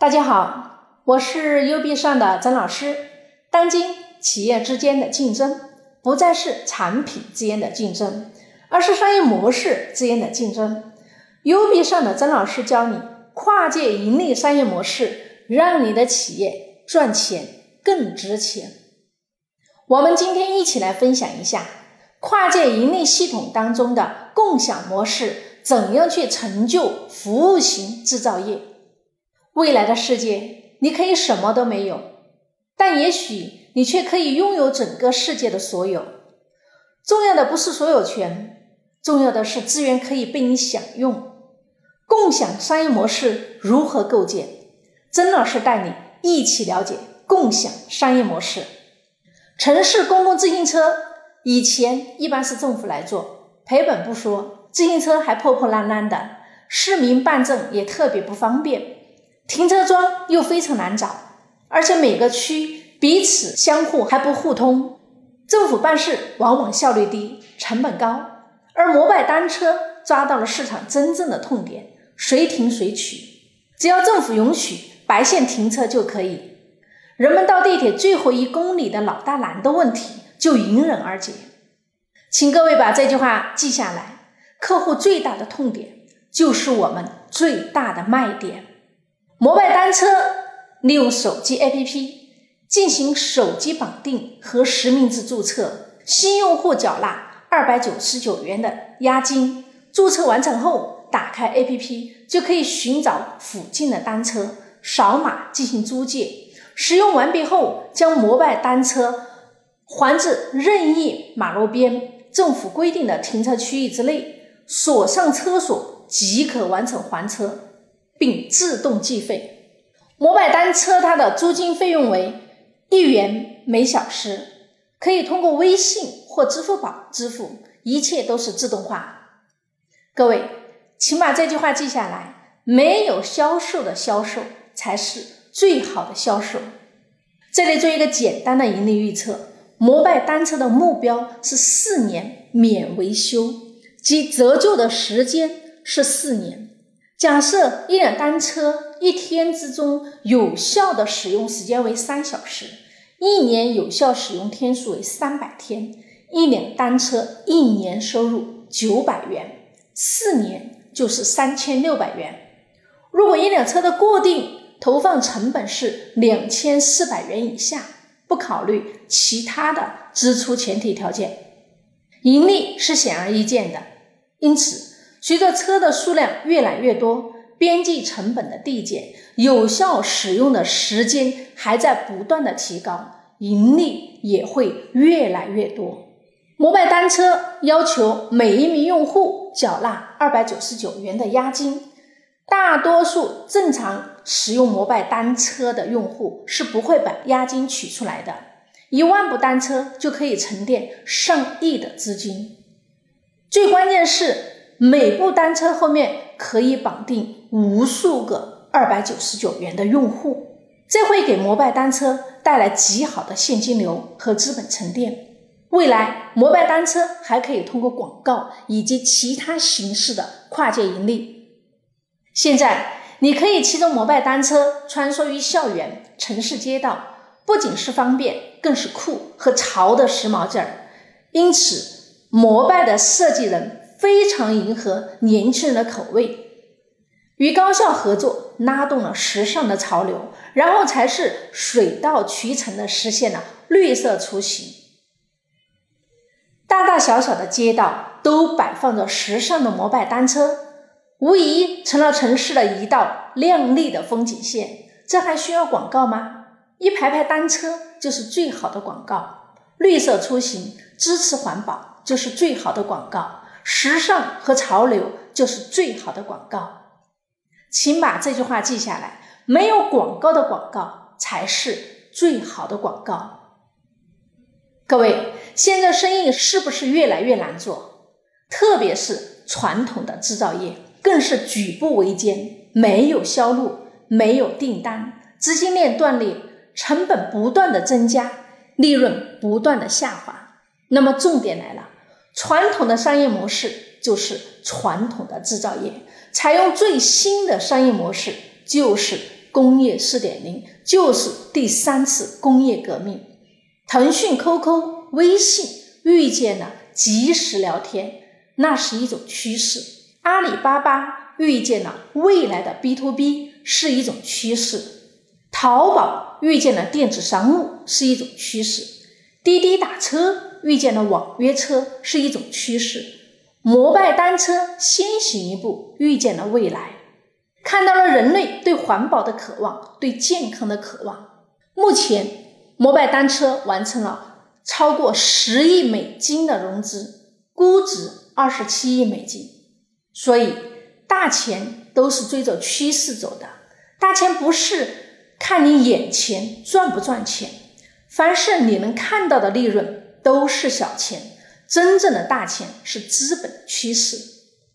大家好，我是 U B 上的曾老师。当今企业之间的竞争不再是产品之间的竞争，而是商业模式之间的竞争。U B 上的曾老师教你跨界盈利商业模式，让你的企业赚钱更值钱。我们今天一起来分享一下跨界盈利系统当中的共享模式，怎样去成就服务型制造业。未来的世界，你可以什么都没有，但也许你却可以拥有整个世界的所有。重要的不是所有权，重要的是资源可以被你享用。共享商业模式如何构建？曾老师带你一起了解共享商业模式。城市公共自行车以前一般是政府来做，赔本不说，自行车还破破烂烂的，市民办证也特别不方便。停车桩又非常难找，而且每个区彼此相互还不互通，政府办事往往效率低，成本高。而摩拜单车抓到了市场真正的痛点，随停随取，只要政府允许白线停车就可以，人们到地铁最后一公里的老大难的问题就迎刃而解。请各位把这句话记下来：客户最大的痛点就是我们最大的卖点。摩拜单车利用手机 APP 进行手机绑定和实名制注册，新用户缴纳二百九十九元的押金。注册完成后，打开 APP 就可以寻找附近的单车，扫码进行租借。使用完毕后，将摩拜单车还至任意马路边、政府规定的停车区域之内，锁上车锁即可完成还车。并自动计费。摩拜单车它的租金费用为一元每小时，可以通过微信或支付宝支付，一切都是自动化。各位，请把这句话记下来：没有销售的销售才是最好的销售。这里做一个简单的盈利预测：摩拜单车的目标是四年免维修，即折旧的时间是四年。假设一辆单车一天之中有效的使用时间为三小时，一年有效使用天数为三百天，一辆单车一年收入九百元，四年就是三千六百元。如果一辆车的固定投放成本是两千四百元以下，不考虑其他的支出前提条件，盈利是显而易见的。因此。随着车的数量越来越多，边际成本的递减，有效使用的时间还在不断的提高，盈利也会越来越多。摩拜单车要求每一名用户缴纳二百九十九元的押金，大多数正常使用摩拜单车的用户是不会把押金取出来的。一万部单车就可以沉淀上亿的资金，最关键是。每部单车后面可以绑定无数个二百九十九元的用户，这会给摩拜单车带来极好的现金流和资本沉淀。未来，摩拜单车还可以通过广告以及其他形式的跨界盈利。现在，你可以骑着摩拜单车穿梭于校园、城市街道，不仅是方便，更是酷和潮的时髦劲儿。因此，摩拜的设计人。非常迎合年轻人的口味，与高校合作拉动了时尚的潮流，然后才是水到渠成的实现了绿色出行。大大小小的街道都摆放着时尚的摩拜单车，无疑成了城市的一道亮丽的风景线。这还需要广告吗？一排排单车就是最好的广告，绿色出行支持环保就是最好的广告。时尚和潮流就是最好的广告，请把这句话记下来。没有广告的广告才是最好的广告。各位，现在生意是不是越来越难做？特别是传统的制造业，更是举步维艰，没有销路，没有订单，资金链断裂，成本不断的增加，利润不断的下滑。那么重点来了。传统的商业模式就是传统的制造业，采用最新的商业模式就是工业四点零，就是第三次工业革命。腾讯、QQ、微信遇见了即时聊天，那是一种趋势；阿里巴巴遇见了未来的 B to B，是一种趋势；淘宝遇见了电子商务，是一种趋势；滴滴打车遇见了网约车，是一种趋势；摩拜单车先行一步遇见了未来。看到了人类对环保的渴望，对健康的渴望。目前，摩拜单车完成了超过十亿美金的融资，估值二十七亿美金。所以，大钱都是追着趋势走的。大钱不是看你眼前赚不赚钱，凡是你能看到的利润都是小钱，真正的大钱是资本趋势。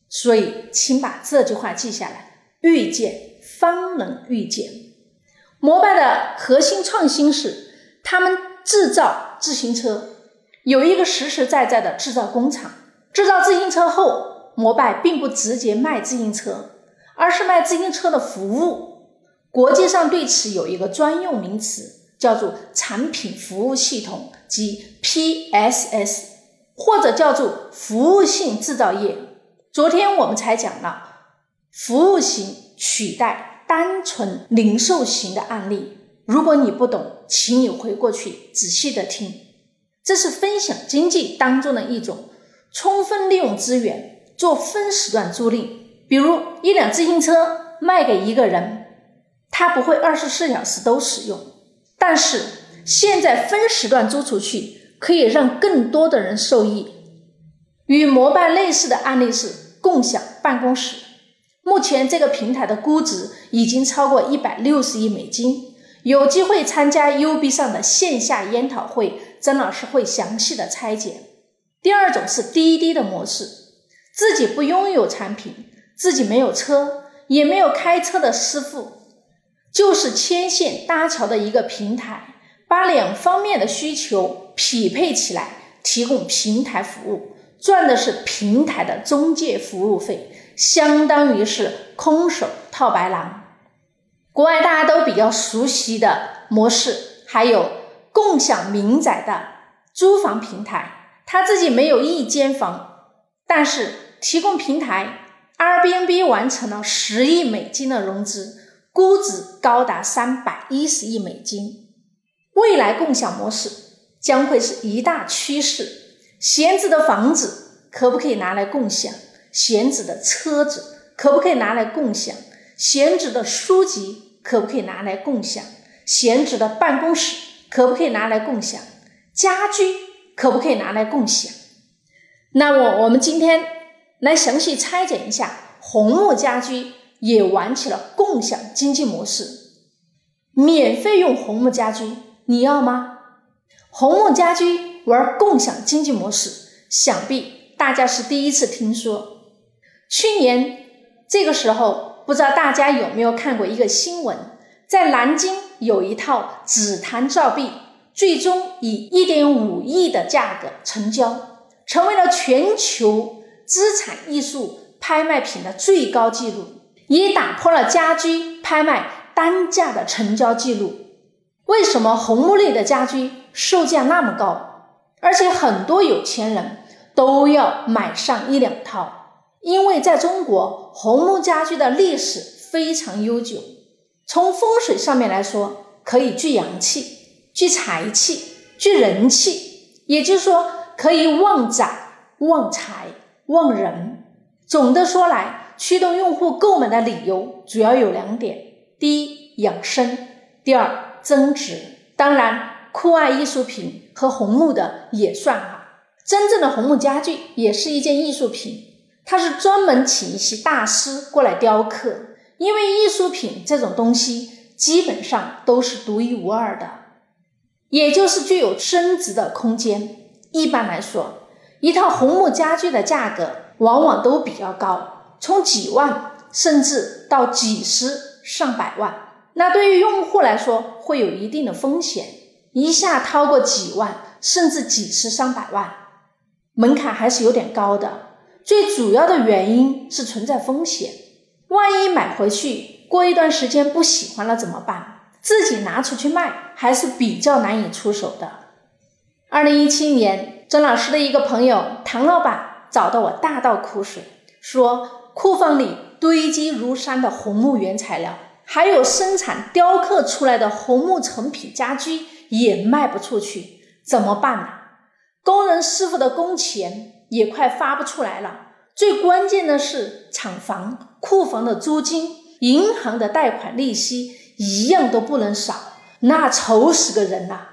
所以，请把这句话记下来。遇见方能遇见。摩拜的核心创新是，他们制造自行车，有一个实实在在的制造工厂。制造自行车后，摩拜并不直接卖自行车，而是卖自行车的服务。国际上对此有一个专用名词，叫做产品服务系统，即 PSS，或者叫做服务性制造业。昨天我们才讲了。服务型取代单纯零售型的案例，如果你不懂，请你回过去仔细的听。这是分享经济当中的一种，充分利用资源做分时段租赁。比如一辆自行车卖给一个人，他不会二十四小时都使用，但是现在分时段租出去，可以让更多的人受益。与摩拜类似的案例是共享办公室。目前这个平台的估值已经超过一百六十亿美金，有机会参加 U B 上的线下研讨会，曾老师会详细的拆解。第二种是滴滴的模式，自己不拥有产品，自己没有车，也没有开车的师傅，就是牵线搭桥的一个平台，把两方面的需求匹配起来，提供平台服务，赚的是平台的中介服务费。相当于是空手套白狼。国外大家都比较熟悉的模式，还有共享民宅的租房平台，他自己没有一间房，但是提供平台。Airbnb 完成了十亿美金的融资，估值高达三百一十亿美金。未来共享模式将会是一大趋势。闲置的房子可不可以拿来共享？闲置的车子可不可以拿来共享？闲置的书籍可不可以拿来共享？闲置的办公室可不可以拿来共享？家居可不可以拿来共享？那么我们今天来详细拆解一下，红木家居也玩起了共享经济模式，免费用红木家居，你要吗？红木家居玩共享经济模式，想必大家是第一次听说。去年这个时候，不知道大家有没有看过一个新闻，在南京有一套紫檀造币，最终以一点五亿的价格成交，成为了全球资产艺术拍卖品的最高纪录，也打破了家居拍卖单价的成交记录。为什么红木类的家居售价那么高，而且很多有钱人都要买上一两套？因为在中国，红木家具的历史非常悠久。从风水上面来说，可以聚阳气、聚财气、聚人气，也就是说，可以旺宅、旺财、旺人。总的说来，驱动用户购买的理由主要有两点：第一，养生；第二，增值。当然，酷爱艺术品和红木的也算哈。真正的红木家具也是一件艺术品。它是专门请一些大师过来雕刻，因为艺术品这种东西基本上都是独一无二的，也就是具有升值的空间。一般来说，一套红木家具的价格往往都比较高，从几万甚至到几十上百万。那对于用户来说，会有一定的风险，一下掏过几万甚至几十上百万，门槛还是有点高的。最主要的原因是存在风险，万一买回去过一段时间不喜欢了怎么办？自己拿出去卖还是比较难以出手的。二零一七年，曾老师的一个朋友唐老板找到我大倒苦水，说库房里堆积如山的红木原材料，还有生产雕刻出来的红木成品家居也卖不出去，怎么办呢？工人师傅的工钱也快发不出来了。最关键的是，厂房、库房的租金、银行的贷款利息一样都不能少，那愁死个人呐！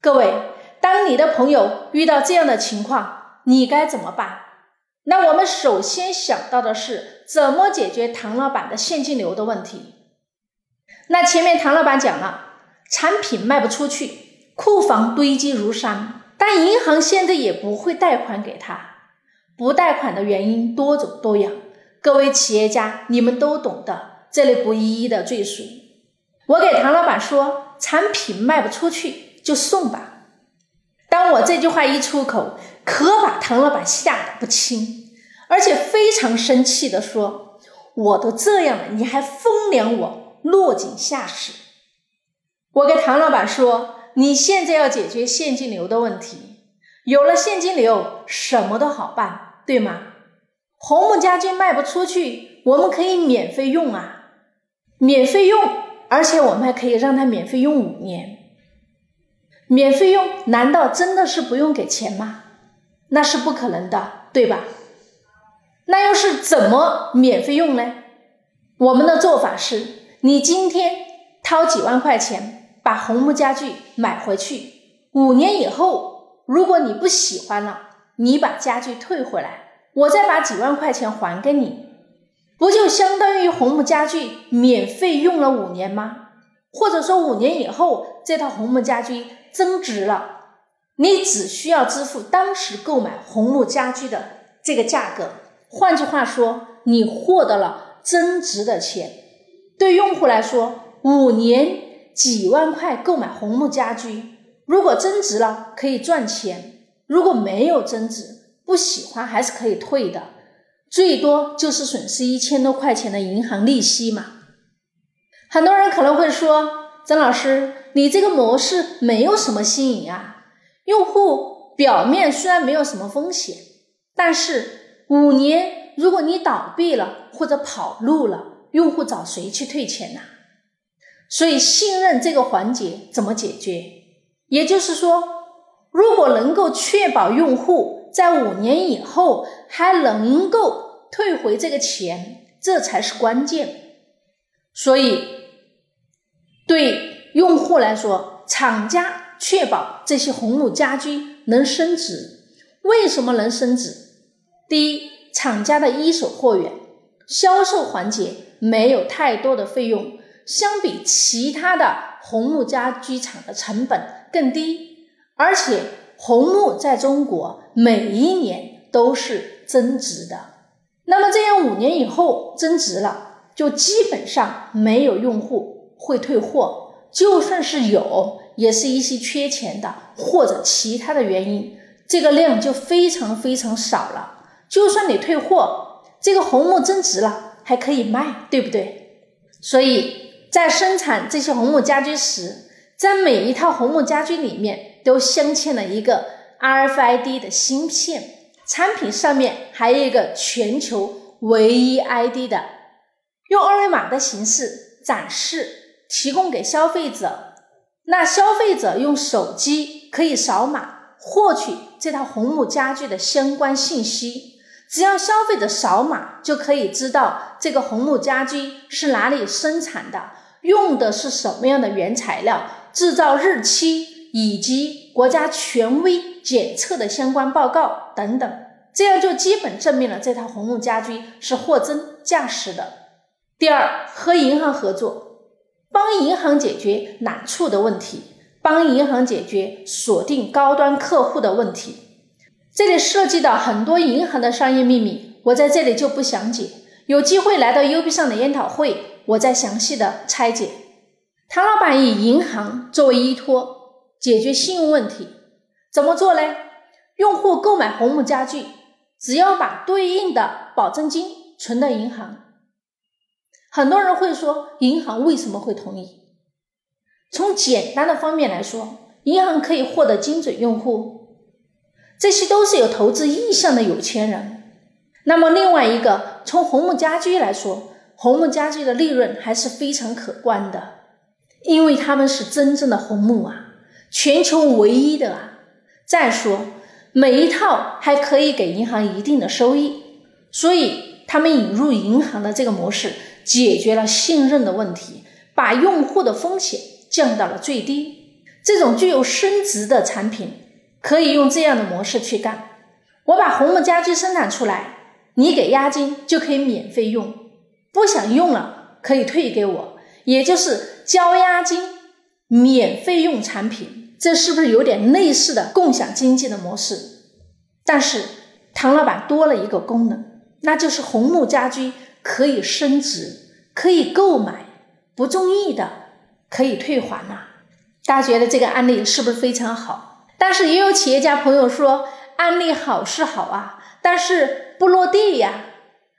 各位，当你的朋友遇到这样的情况，你该怎么办？那我们首先想到的是怎么解决唐老板的现金流的问题。那前面唐老板讲了，产品卖不出去，库房堆积如山，但银行现在也不会贷款给他。不贷款的原因多种多样，各位企业家你们都懂的，这里不一一的赘述。我给唐老板说，产品卖不出去就送吧。当我这句话一出口，可把唐老板吓得不轻，而且非常生气的说：“我都这样了，你还风凉我，落井下石。”我给唐老板说：“你现在要解决现金流的问题，有了现金流，什么都好办。”对吗？红木家具卖不出去，我们可以免费用啊，免费用，而且我们还可以让他免费用五年。免费用难道真的是不用给钱吗？那是不可能的，对吧？那又是怎么免费用呢？我们的做法是，你今天掏几万块钱把红木家具买回去，五年以后，如果你不喜欢了。你把家具退回来，我再把几万块钱还给你，不就相当于红木家具免费用了五年吗？或者说五年以后这套红木家具增值了，你只需要支付当时购买红木家具的这个价格。换句话说，你获得了增值的钱。对用户来说，五年几万块购买红木家居，如果增值了，可以赚钱。如果没有增值，不喜欢还是可以退的，最多就是损失一千多块钱的银行利息嘛。很多人可能会说，曾老师，你这个模式没有什么新颖啊。用户表面虽然没有什么风险，但是五年如果你倒闭了或者跑路了，用户找谁去退钱呢？所以信任这个环节怎么解决？也就是说。如果能够确保用户在五年以后还能够退回这个钱，这才是关键。所以，对用户来说，厂家确保这些红木家居能升值。为什么能升值？第一，厂家的一手货源，销售环节没有太多的费用，相比其他的红木家居厂的成本更低。而且红木在中国每一年都是增值的，那么这样五年以后增值了，就基本上没有用户会退货，就算是有，也是一些缺钱的或者其他的原因，这个量就非常非常少了。就算你退货，这个红木增值了还可以卖，对不对？所以在生产这些红木家居时，在每一套红木家居里面。都镶嵌了一个 RFID 的芯片，产品上面还有一个全球唯一 ID 的，用二维码的形式展示，提供给消费者。那消费者用手机可以扫码获取这套红木家具的相关信息，只要消费者扫码就可以知道这个红木家居是哪里生产的，用的是什么样的原材料，制造日期。以及国家权威检测的相关报告等等，这样就基本证明了这套红木家居是货真价实的。第二，和银行合作，帮银行解决难处的问题，帮银行解决锁定高端客户的问题。这里涉及到很多银行的商业秘密，我在这里就不详解。有机会来到 U B 上的研讨会，我再详细的拆解。唐老板以银行作为依托。解决信用问题怎么做呢？用户购买红木家具，只要把对应的保证金存到银行，很多人会说，银行为什么会同意？从简单的方面来说，银行可以获得精准用户，这些都是有投资意向的有钱人。那么另外一个，从红木家居来说，红木家居的利润还是非常可观的，因为他们是真正的红木啊，全球唯一的啊。再说，每一套还可以给银行一定的收益，所以他们引入银行的这个模式，解决了信任的问题，把用户的风险降到了最低。这种具有升值的产品，可以用这样的模式去干。我把红木家居生产出来。你给押金就可以免费用，不想用了可以退给我，也就是交押金免费用产品，这是不是有点类似的共享经济的模式？但是唐老板多了一个功能，那就是红木家居可以升值，可以购买，不中意的可以退还呐。大家觉得这个案例是不是非常好？但是也有企业家朋友说，案例好是好啊，但是。不落地呀，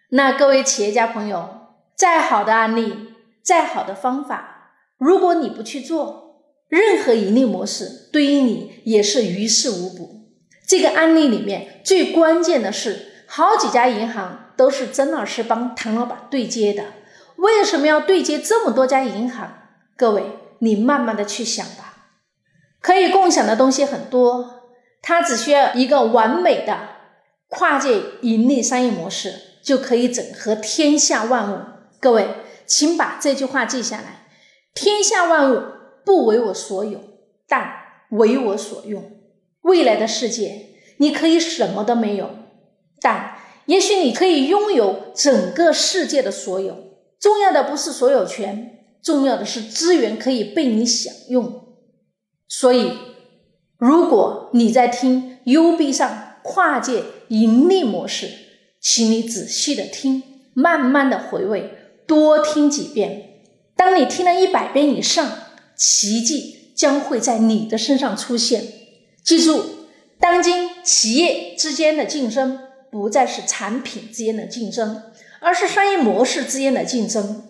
那各位企业家朋友，再好的案例，再好的方法，如果你不去做，任何盈利模式对于你也是于事无补。这个案例里面最关键的是，好几家银行都是曾老师帮唐老板对接的。为什么要对接这么多家银行？各位，你慢慢的去想吧。可以共享的东西很多，它只需要一个完美的。跨界盈利商业模式就可以整合天下万物。各位，请把这句话记下来：天下万物不为我所有，但为我所用。未来的世界，你可以什么都没有，但也许你可以拥有整个世界的所有。重要的不是所有权，重要的是资源可以被你享用。所以，如果你在听 U B 上。跨界盈利模式，请你仔细的听，慢慢的回味，多听几遍。当你听了一百遍以上，奇迹将会在你的身上出现。记住，当今企业之间的竞争不再是产品之间的竞争，而是商业模式之间的竞争。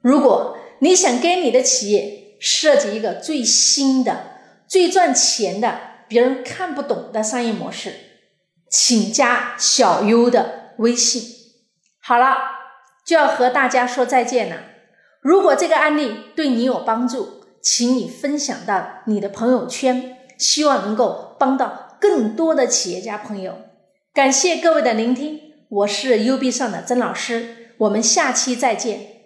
如果你想给你的企业设计一个最新的、最赚钱的、别人看不懂的商业模式，请加小优的微信。好了，就要和大家说再见了。如果这个案例对你有帮助，请你分享到你的朋友圈，希望能够帮到更多的企业家朋友。感谢各位的聆听，我是 UB 上的曾老师，我们下期再见。